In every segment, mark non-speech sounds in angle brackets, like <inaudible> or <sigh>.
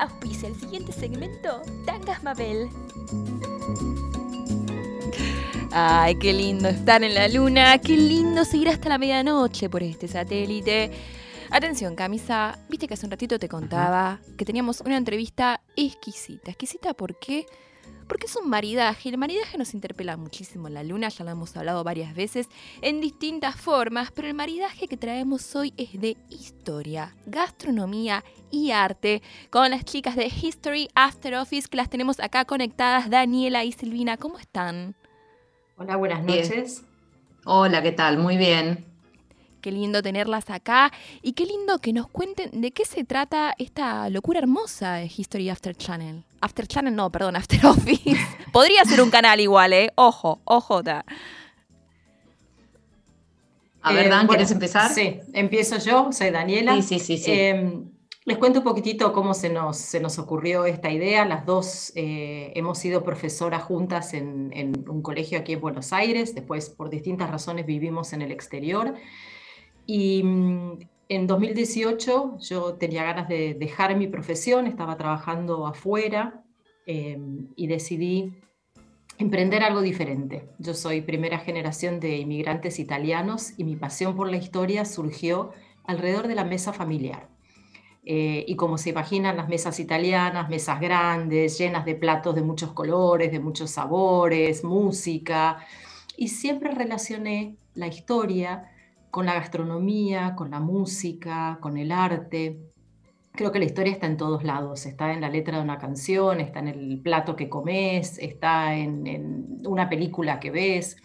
Auspicia el siguiente segmento, Tangas Mabel. Ay, qué lindo estar en la luna, qué lindo seguir hasta la medianoche por este satélite. Atención, Camisa, viste que hace un ratito te contaba que teníamos una entrevista exquisita. ¿Exquisita por qué? Porque es un maridaje. El maridaje nos interpela muchísimo en la luna, ya lo hemos hablado varias veces en distintas formas, pero el maridaje que traemos hoy es de historia, gastronomía y arte, con las chicas de History After Office que las tenemos acá conectadas, Daniela y Silvina. ¿Cómo están? Hola, buenas noches. Hola, ¿qué tal? Muy bien. Qué lindo tenerlas acá y qué lindo que nos cuenten de qué se trata esta locura hermosa de History After Channel. After Channel, no, perdón, After <laughs> Office. Podría ser un canal igual, ¿eh? Ojo, ojo. A ver, Dan, ¿quieres empezar? Sí, empiezo yo, soy Daniela. Sí, sí, sí. sí. Em, les cuento un poquitito cómo se nos, se nos ocurrió esta idea. Las dos eh, hemos sido profesoras juntas en, un colegio aquí en Buenos Aires, después por distintas razones vivimos en el exterior. Y mm, en 2018 yo tenía ganas de dejar mi profesión, estaba trabajando afuera em, y decidí emprender algo diferente. Yo soy primera generación de inmigrantes italianos y mi pasión por la historia surgió alrededor de la mesa familiar. Eh, y como se imaginan las mesas italianas, mesas grandes, llenas de platos de muchos colores, de muchos sabores, música, y siempre relacioné la historia con la gastronomía, con la música, con el arte. Creo que la historia está en todos lados, está en la letra de una canción, está en el plato que comes, está en, una película que ves.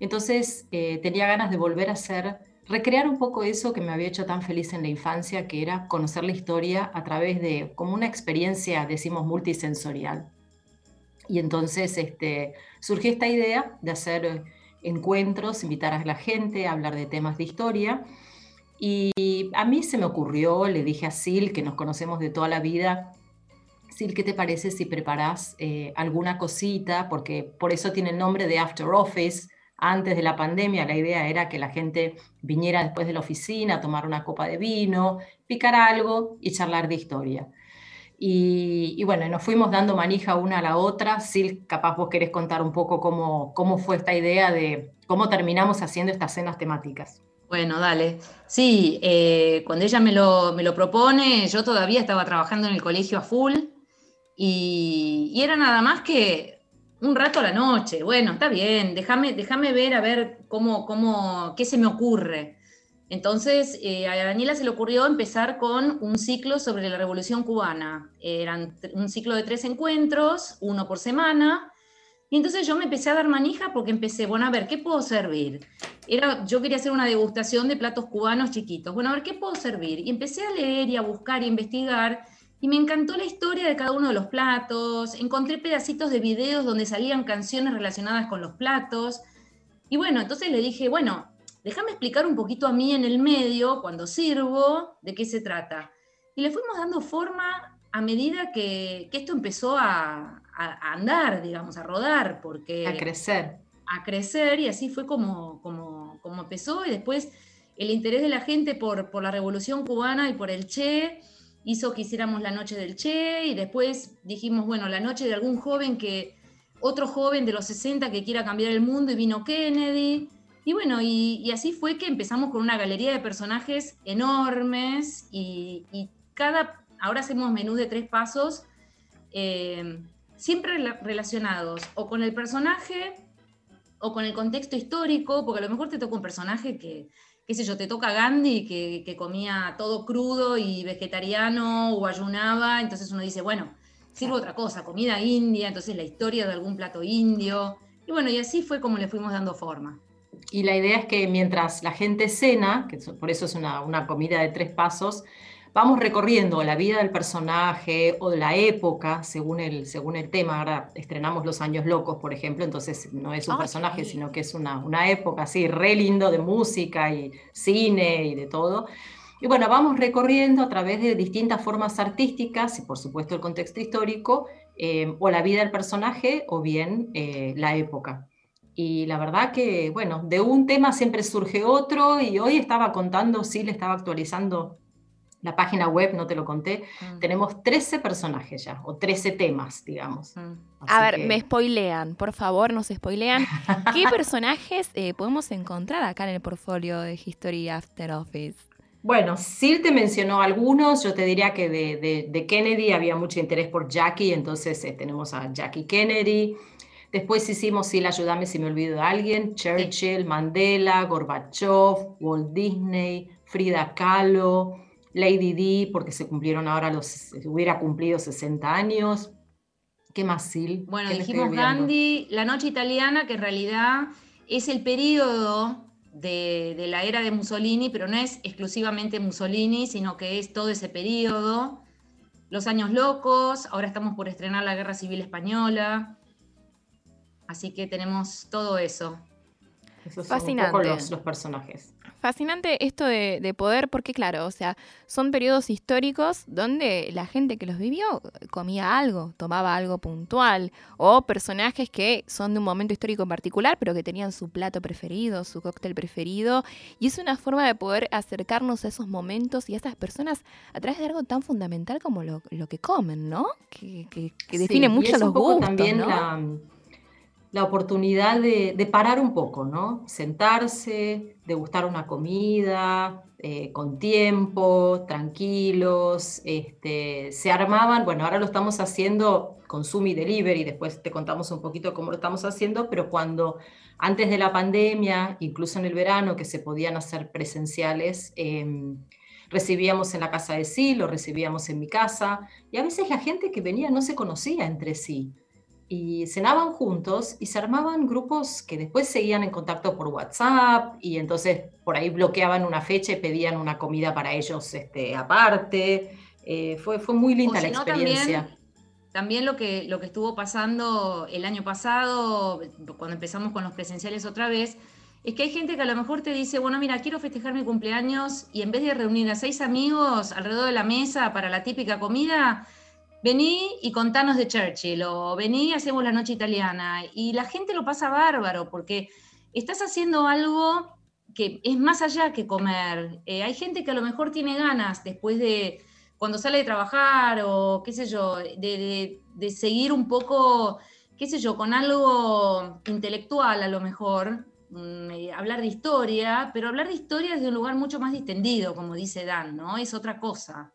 Entonces eh, tenía ganas de volver a ser recrear un poco eso que me había hecho tan feliz en la infancia, que era conocer la historia a través de como una experiencia, decimos, multisensorial. Y entonces este, surgió esta idea de hacer encuentros, invitar a la gente a hablar de temas de historia. Y a mí se me ocurrió, le dije a Sil, que nos conocemos de toda la vida, Sil, ¿qué te parece si preparas eh, alguna cosita? Porque por eso tiene el nombre de After Office, antes de la pandemia la idea era que la gente viniera después de la oficina a tomar una copa de vino, picar algo y charlar de historia. Y, bueno, nos fuimos dando manija una a la otra. Sil, capaz vos querés contar un poco cómo, cómo fue esta idea de cómo terminamos haciendo estas cenas temáticas. Bueno, dale. Sí, eh, cuando ella me lo, me lo, propone, yo todavía estaba trabajando en el colegio a full y, y era nada más que un rato a la noche. Bueno, está bien, déjame ver a ver cómo, cómo, qué se me ocurre. Entonces, eh, a Daniela se le ocurrió empezar con un ciclo sobre la Revolución Cubana. Eran un ciclo de tres encuentros, uno por semana. Y entonces yo me empecé a dar manija porque empecé, bueno, a ver, ¿qué puedo servir? Era, yo quería hacer una degustación de platos cubanos chiquitos. Bueno, a ver, ¿qué puedo servir? Y empecé a leer y a buscar y a investigar y me encantó la historia de cada uno de los platos, encontré pedacitos de videos donde salían canciones relacionadas con los platos, y bueno, entonces le dije, bueno, déjame explicar un poquito a mí en el medio, cuando sirvo, de qué se trata. Y le fuimos dando forma a medida que, esto empezó a, andar, digamos, a rodar, porque... A crecer. A crecer, y así fue como, como, como empezó, y después el interés de la gente por, por la revolución cubana y por el Che, hizo que hiciéramos la noche del Che y después dijimos, bueno, la noche de algún joven que, otro joven de los 60 que quiera cambiar el mundo y vino Kennedy. Y bueno, y, así fue que empezamos con una galería de personajes enormes y, cada, ahora hacemos menú de tres pasos, eh, siempre relacionados o con el personaje o con el contexto histórico, porque a lo mejor te toca un personaje que qué sé yo, te toca Gandhi, que, comía todo crudo y vegetariano o ayunaba, entonces uno dice, bueno, sirve otra cosa, comida india, entonces la historia de algún plato indio. Y bueno, y así fue como le fuimos dando forma. Y la idea es que mientras la gente cena, que por eso es una, una comida de tres pasos, vamos recorriendo la vida del personaje o la época, según el, según el tema. Ahora estrenamos Los Años Locos, por ejemplo, entonces no es un personaje, sino que es una, una época así, re lindo de música y cine y de todo. Y bueno, vamos recorriendo a través de distintas formas artísticas y por supuesto el contexto histórico, eh, o la vida del personaje o bien eh, la época. Y la verdad que, bueno, de un tema siempre surge otro y hoy estaba contando, sí, le estaba actualizando la página web, no te lo conté, mm. tenemos 13 personajes ya, o 13 temas, digamos. Mm. A ver, me spoilean, por favor, nos spoilean. <laughs> ¿Qué personajes eh, podemos encontrar acá en el portfolio de History After Office? Bueno, Sil te mencionó algunos, yo te diría que de, Kennedy había mucho interés por Jackie, entonces eh, tenemos a Jackie Kennedy. Después hicimos Sil, ayúdame si me olvido de alguien, Churchill, Mandela, Gorbachev, Walt Disney, Frida Kahlo, Lady Di, porque se cumplieron ahora los, hubiera cumplido 60 años. ¿Qué más, Sil? Bueno, dijimos Gandhi, la noche italiana, que en realidad es el periodo de, de, la era de Mussolini, pero no es exclusivamente Mussolini, sino que es todo ese periodo. Los años locos, ahora estamos por estrenar la Guerra Civil Española. Así que tenemos todo eso. Esos Fascinante. un poco los, personajes. Fascinante esto de, poder, porque claro, o sea, son periodos históricos donde la gente que los vivió comía algo, tomaba algo puntual, o personajes que son de un momento histórico en particular, pero que tenían su plato preferido, su cóctel preferido, y es una forma de poder acercarnos a esos momentos y a esas personas a través de algo tan fundamental como lo, que comen, ¿no? Que, define mucho los gustos. También ¿no? la oportunidad de, parar un poco, ¿no? Sentarse, degustar una comida, eh, con tiempo, tranquilos, este, se armaban, bueno, ahora lo estamos haciendo con Zoom y Delivery, después te contamos un poquito cómo lo estamos haciendo, pero cuando antes de la pandemia, incluso en el verano, que se podían hacer presenciales, em, recibíamos en la casa de sí, lo recibíamos en mi casa, y a veces la gente que venía no se conocía entre sí y cenaban juntos y se armaban grupos que después seguían en contacto por WhatsApp y entonces por ahí bloqueaban una fecha y pedían una comida para ellos este, aparte. Eh, fue, fue muy linda la experiencia. También, lo, que, lo que estuvo pasando el año pasado, cuando empezamos con los presenciales otra vez, es que hay gente que a lo mejor te dice, bueno, mira, quiero festejar mi cumpleaños y en vez de reunir a seis amigos alrededor de la mesa para la típica comida, vení y contanos de Churchill, o vení y hacemos la noche italiana. Y la gente lo pasa bárbaro, porque estás haciendo algo que es más allá que comer. Eh, hay gente que a lo mejor tiene ganas después de, cuando sale de trabajar, o qué sé yo, de, seguir un poco, qué sé yo, con algo intelectual a lo mejor, mm, eh, hablar de historia, pero hablar de historia desde un lugar mucho más distendido, como dice Dan, ¿no? Es otra cosa.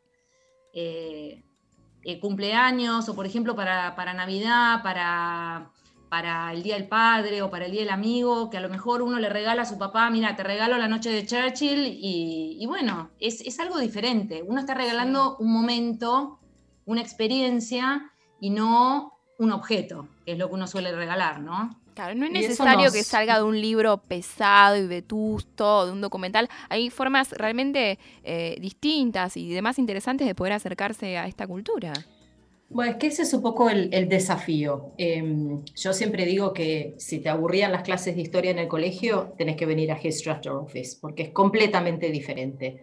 Eh, eh, cumpleaños o por ejemplo para, Navidad, para, para el Día del Padre o para el Día del Amigo, que a lo mejor uno le regala a su papá, mira, te regalo la noche de Churchill y, bueno, es, algo diferente. Uno está regalando un momento, una experiencia y no un objeto, que es lo que uno suele regalar, ¿no? Claro, no es necesario que salga de un libro pesado y vetusto, de un documental. Hay formas realmente eh, distintas y demás interesantes de poder acercarse a esta cultura. Bueno, es que ese es un poco el, desafío. Em, yo siempre digo que si te aburrían las clases de historia en el colegio, tenés que venir a History Office, porque es completamente diferente.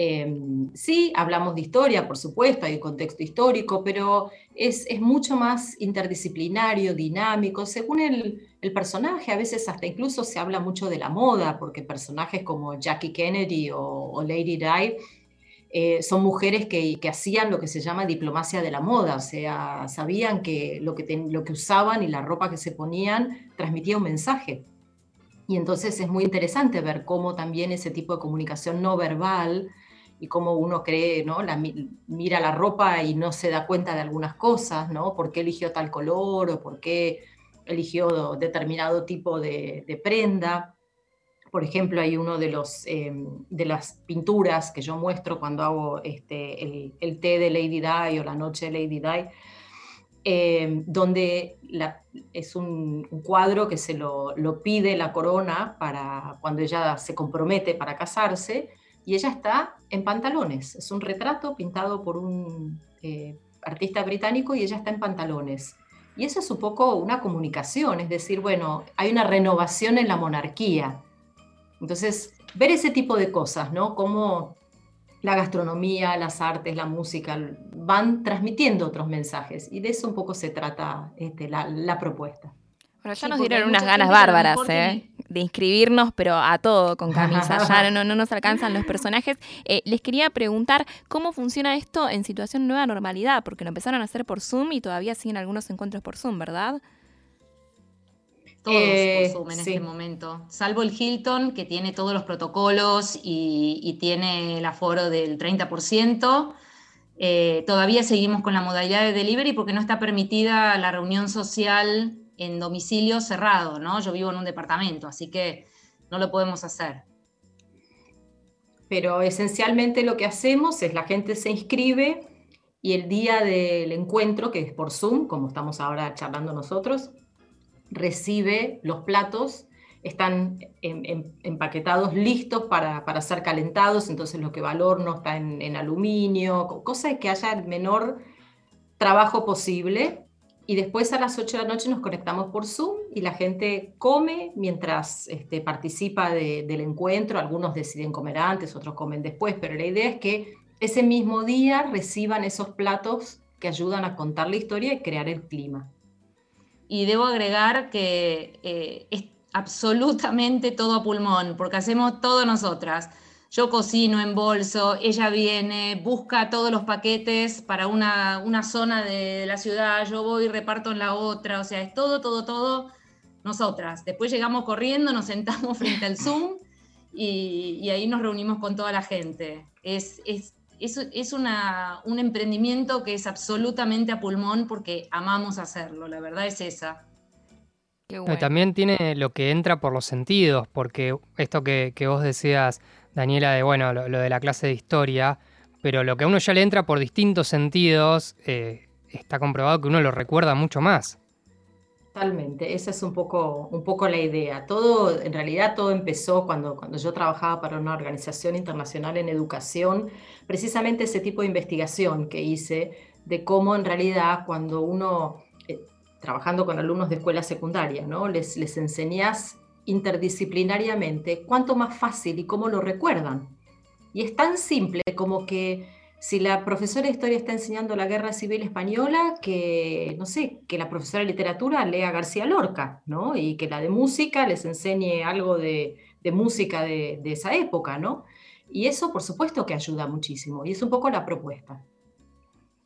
Em, sí, hablamos de historia, por supuesto, hay un contexto histórico, pero es, mucho más interdisciplinario, dinámico, según el, personaje. A veces hasta incluso se habla mucho de la moda, porque personajes como Jackie Kennedy o, Lady Di eh, son mujeres que, hacían lo que se llama diplomacia de la moda, o sea, sabían que lo que, lo que usaban y la ropa que se ponían transmitía un mensaje. Y entonces es muy interesante ver cómo también ese tipo de comunicación no verbal y cómo uno cree, ¿no? La, mira la ropa y no se da cuenta de algunas cosas, ¿no? ¿Por qué eligió tal color o por qué eligió determinado tipo de, prenda? Por ejemplo, hay uno de, los, em, de las pinturas que yo muestro cuando hago este, el, té de Lady Di o la noche de Lady Di, em, donde es un, cuadro que se lo, pide la corona para cuando ella se compromete para casarse y ella está en pantalones. Es un retrato pintado por un eh, artista británico y ella está en pantalones. Y eso es un poco una comunicación, es decir, bueno, hay una renovación en la monarquía. Entonces, ver ese tipo de cosas, ¿no? Cómo la gastronomía, las artes, la música van transmitiendo otros mensajes y de eso un poco se trata este, la, propuesta. Bueno, ya nos dieron unas ganas bárbaras, ¿eh? De inscribirnos, pero a todo con camisa. Ya no, no nos alcanzan los personajes. Eh, les quería preguntar cómo funciona esto en situación nueva normalidad, porque lo empezaron a hacer por Zoom y todavía siguen algunos encuentros por Zoom, ¿verdad? Todos por eh, Zoom en este momento, salvo el Hilton, que tiene todos los protocolos y, y tiene el aforo del 30%. Eh, todavía seguimos con la modalidad de delivery porque no está permitida la reunión social en domicilio cerrado, ¿no? Yo vivo en un departamento, así que no lo podemos hacer. Pero esencialmente lo que hacemos es la gente se inscribe y el día del encuentro, que es por Zoom, como estamos ahora charlando nosotros, recibe los platos están empaquetados listos para, ser calentados, entonces lo que va al horno está en, aluminio, cosa que haya el menor trabajo posible. Y después a las 8 de la noche nos conectamos por Zoom y la gente come mientras este, participa del encuentro. Algunos deciden comer antes, otros comen después, pero la idea es que ese mismo día reciban esos platos que ayudan a contar la historia y crear el clima. Y debo agregar que eh, absolutamente todo a pulmón, porque hacemos todo nosotras. Yo cocino en bolso, ella viene, busca todos los paquetes para una, zona de la ciudad, yo voy y reparto en la otra, o sea, es todo, todo, todo nosotras. Después llegamos corriendo, nos sentamos <laughs> frente al Zoom y, ahí nos reunimos con toda la gente. Es, es, es, un emprendimiento que es absolutamente a pulmón porque amamos hacerlo, la verdad es esa. También tiene lo que entra por los sentidos, porque esto que, vos decías, Daniela, de bueno, lo, de la clase de historia, pero lo que a uno ya le entra por distintos sentidos, eh, está comprobado que uno lo recuerda mucho más. Totalmente, esa es un poco, un poco la idea. Todo, en realidad todo empezó cuando, cuando yo trabajaba para una organización internacional en educación, precisamente ese tipo de investigación que hice de cómo en realidad cuando uno trabajando con alumnos de escuela secundaria, ¿no? Les, les enseñás interdisciplinariamente cuánto más fácil y cómo lo recuerdan. Y es tan simple como que si la profesora de historia está enseñando la guerra civil española, que, no sé, que la profesora de literatura lea García Lorca, ¿no? Y que la de música les enseñe algo de, música de, esa época, ¿no? Y eso, por supuesto, que ayuda muchísimo. Y es un poco la propuesta.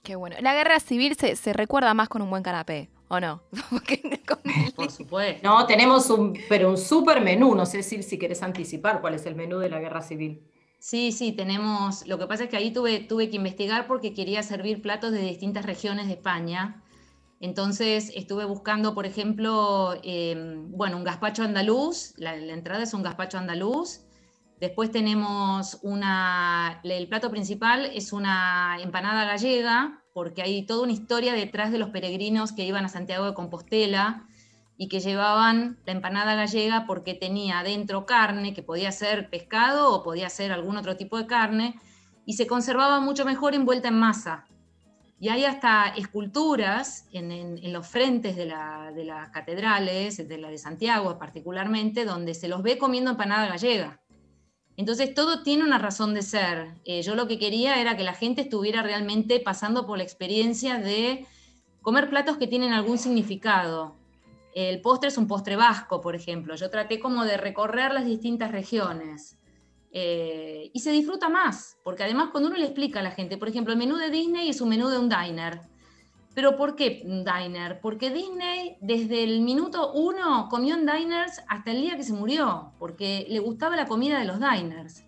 Qué bueno. La guerra civil se, se recuerda más con un buen canapé. ¿O no? <laughs> Por supuesto. No, tenemos un, pero un super menú. No sé si, si querés anticipar cuál es el menú de la guerra civil. Sí, sí, tenemos. Lo que pasa es que ahí tuve, tuve que investigar porque quería servir platos de distintas regiones de España. Entonces estuve buscando, por ejemplo, em, bueno, un gazpacho andaluz. La, la, entrada es un gazpacho andaluz. Después tenemos una. El plato principal es una empanada gallega porque hay toda una historia detrás de los peregrinos que iban a Santiago de Compostela y que llevaban la empanada gallega porque tenía dentro carne, que podía ser pescado o podía ser algún otro tipo de carne, y se conservaba mucho mejor envuelta en masa. Y hay hasta esculturas en, los frentes de, las catedrales, de la de Santiago particularmente, donde se los ve comiendo empanada gallega. Entonces todo tiene una razón de ser. Eh, yo lo que quería era que la gente estuviera realmente pasando por la experiencia de comer platos que tienen algún significado. El postre es un postre vasco, por ejemplo. Yo traté como de recorrer las distintas regiones. Eh, y se disfruta más, porque además cuando uno le explica a la gente, por ejemplo, el menú de Disney es un menú de un diner. Pero ¿por qué diner? Porque Disney desde el minuto uno comió en diners hasta el día que se murió, porque le gustaba la comida de los diners.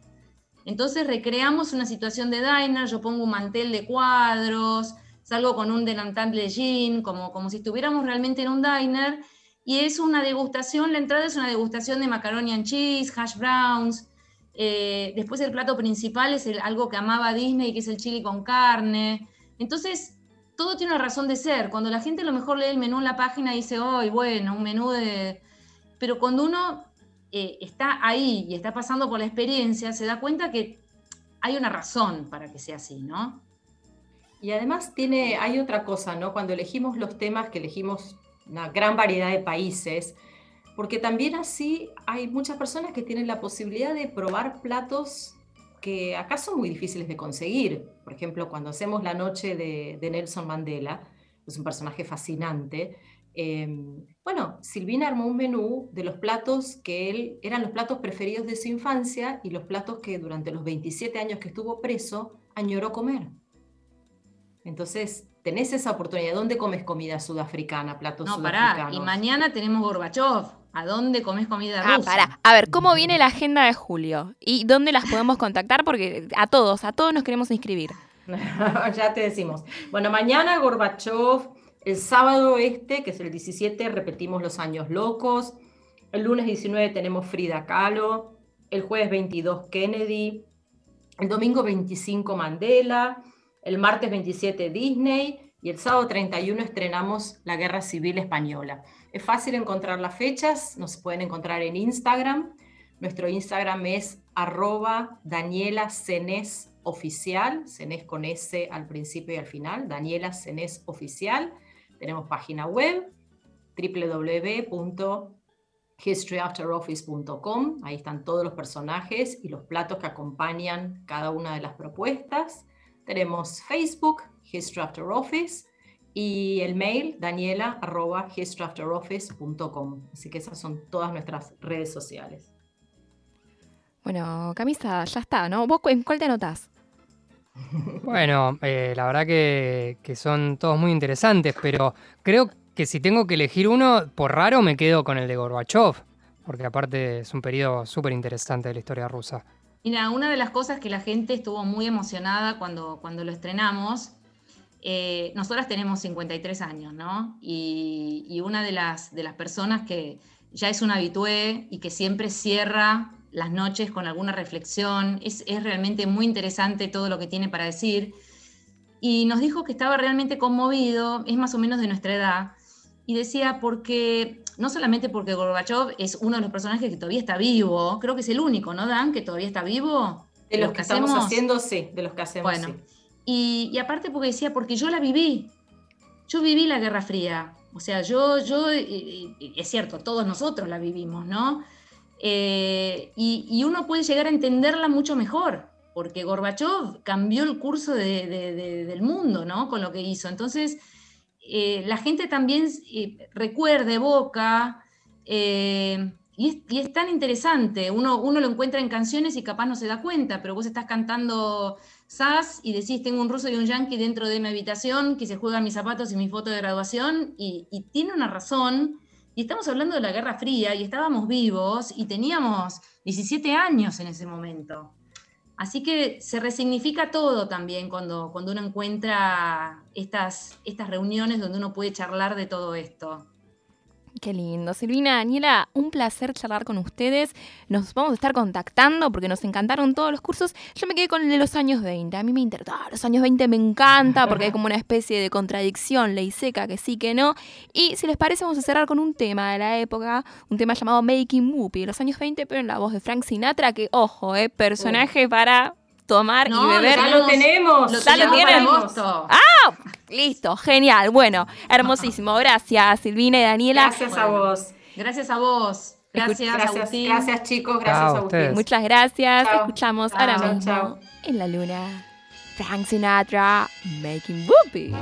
Entonces recreamos una situación de diner, yo pongo un mantel de cuadros, salgo con un delantal de jean, como, como si estuviéramos realmente en un diner, y es una degustación, la entrada es una degustación de macaroni and cheese, hash browns, eh, después el plato principal es algo que amaba Disney, que es el chili con carne. Entonces todo tiene una razón de ser. Cuando la gente a lo mejor lee el menú en la página y dice, hoy bueno, un menú de... Pero cuando uno eh, está ahí y está pasando por la experiencia, se da cuenta que hay una razón para que sea así, ¿no? Y además tiene, hay otra cosa, ¿no? Cuando elegimos los temas, que elegimos una gran variedad de países, porque también así hay muchas personas que tienen la posibilidad de probar platos que acá son muy difíciles de conseguir. Por ejemplo, cuando hacemos la noche de, Nelson Mandela, es un personaje fascinante, Em, bueno, Silvina armó un menú de los platos que él eran los platos preferidos de su infancia y los platos que durante los 27 años que estuvo preso añoró comer. Entonces, tenés esa oportunidad. ¿Dónde comes comida sudafricana, platos no, Pará. Y mañana tenemos Gorbachev. ¿A dónde comes comida ah, rusa? Pará. A ver, ¿cómo viene la agenda de julio? ¿Y dónde las podemos contactar? Porque a todos, a todos nos queremos inscribir. <laughs> ya te decimos. Bueno, mañana Gorbachev, el sábado este, que es el 17, repetimos los años locos. El lunes 19 tenemos Frida Kahlo. El jueves 22 Kennedy. El domingo 25 Mandela el martes 27 Disney y el sábado 31 estrenamos La Guerra Civil Española. Es fácil encontrar las fechas, nos pueden encontrar en Instagram. Nuestro Instagram es arroba Daniela Cenes Oficial, Cenes con S al principio y al final, Daniela Cenes Oficial. Tenemos página web www.historyafteroffice.com. Ahí están todos los personajes y los platos que acompañan cada una de las propuestas. Tenemos Facebook, History After Office, y el mail, daniela arroba Así que esas son todas nuestras redes sociales. Bueno, Camisa, ya está, ¿no? ¿Vos en cuál te anotás? <laughs> Bueno, eh, la verdad que, que, son todos muy interesantes, pero creo que si tengo que elegir uno, por raro me quedo con el de Gorbachev, porque aparte es un periodo súper interesante de la historia rusa. Mira, una de las cosas que la gente estuvo muy emocionada cuando, cuando lo estrenamos, eh, nosotras tenemos 53 años, ¿no? Y, una de las, de las personas que ya es una habitué y que siempre cierra las noches con alguna reflexión, es, es realmente muy interesante todo lo que tiene para decir. Y nos dijo que estaba realmente conmovido, es más o menos de nuestra edad, y decía, porque no solamente porque Gorbachev es uno de los personajes que todavía está vivo, creo que es el único, ¿no, Dan? Que todavía está vivo. De los, que, estamos haciendo, sí, de los que hacemos. Bueno, y, aparte porque decía, porque yo la viví, yo viví la Guerra Fría, o sea, yo, yo, es cierto, todos nosotros la vivimos, ¿no? Eh, y, uno puede llegar a entenderla mucho mejor, porque Gorbachev cambió el curso del mundo, ¿no? Con lo que hizo. Entonces, eh, la gente también eh, recuerde, evoca, eh, y, es, tan interesante. Uno, uno lo encuentra en canciones y capaz no se da cuenta, pero vos estás cantando Y decís, tengo un ruso y un yankee dentro de mi habitación que se juegan mis zapatos y mi foto de graduación, y, y tiene una razón. Y estamos hablando de la Guerra Fría y estábamos vivos y teníamos 17 años en ese momento. Así que se resignifica todo también cuando, cuando uno encuentra estas, estas reuniones donde uno puede charlar de todo esto. Qué lindo. Silvina, Daniela, un placer charlar con ustedes. Nos vamos a estar contactando porque nos encantaron todos los cursos. Yo me quedé con el de los años 20. A mí me interesa. los años 20 me encanta <laughs> porque hay como una especie de contradicción, ley seca, que sí, que no. Y si les parece, vamos a cerrar con un tema de la época, un tema llamado Making Movie de los años 20, pero en la voz de Frank Sinatra, que, ojo, eh, personaje para tomar y beber. Ya lo tenemos. Ya lo tienen. ¡Ah! Listo, genial. Bueno, hermosísimo. Gracias, Silvina y Daniela. Gracias a vos. Gracias a vos. Gracias, gracias, Agustín. gracias chicos, gracias a ustedes. Muchas gracias. Chao. Escuchamos chao, ahora en la luna. Frank Sinatra, Making Whoopi.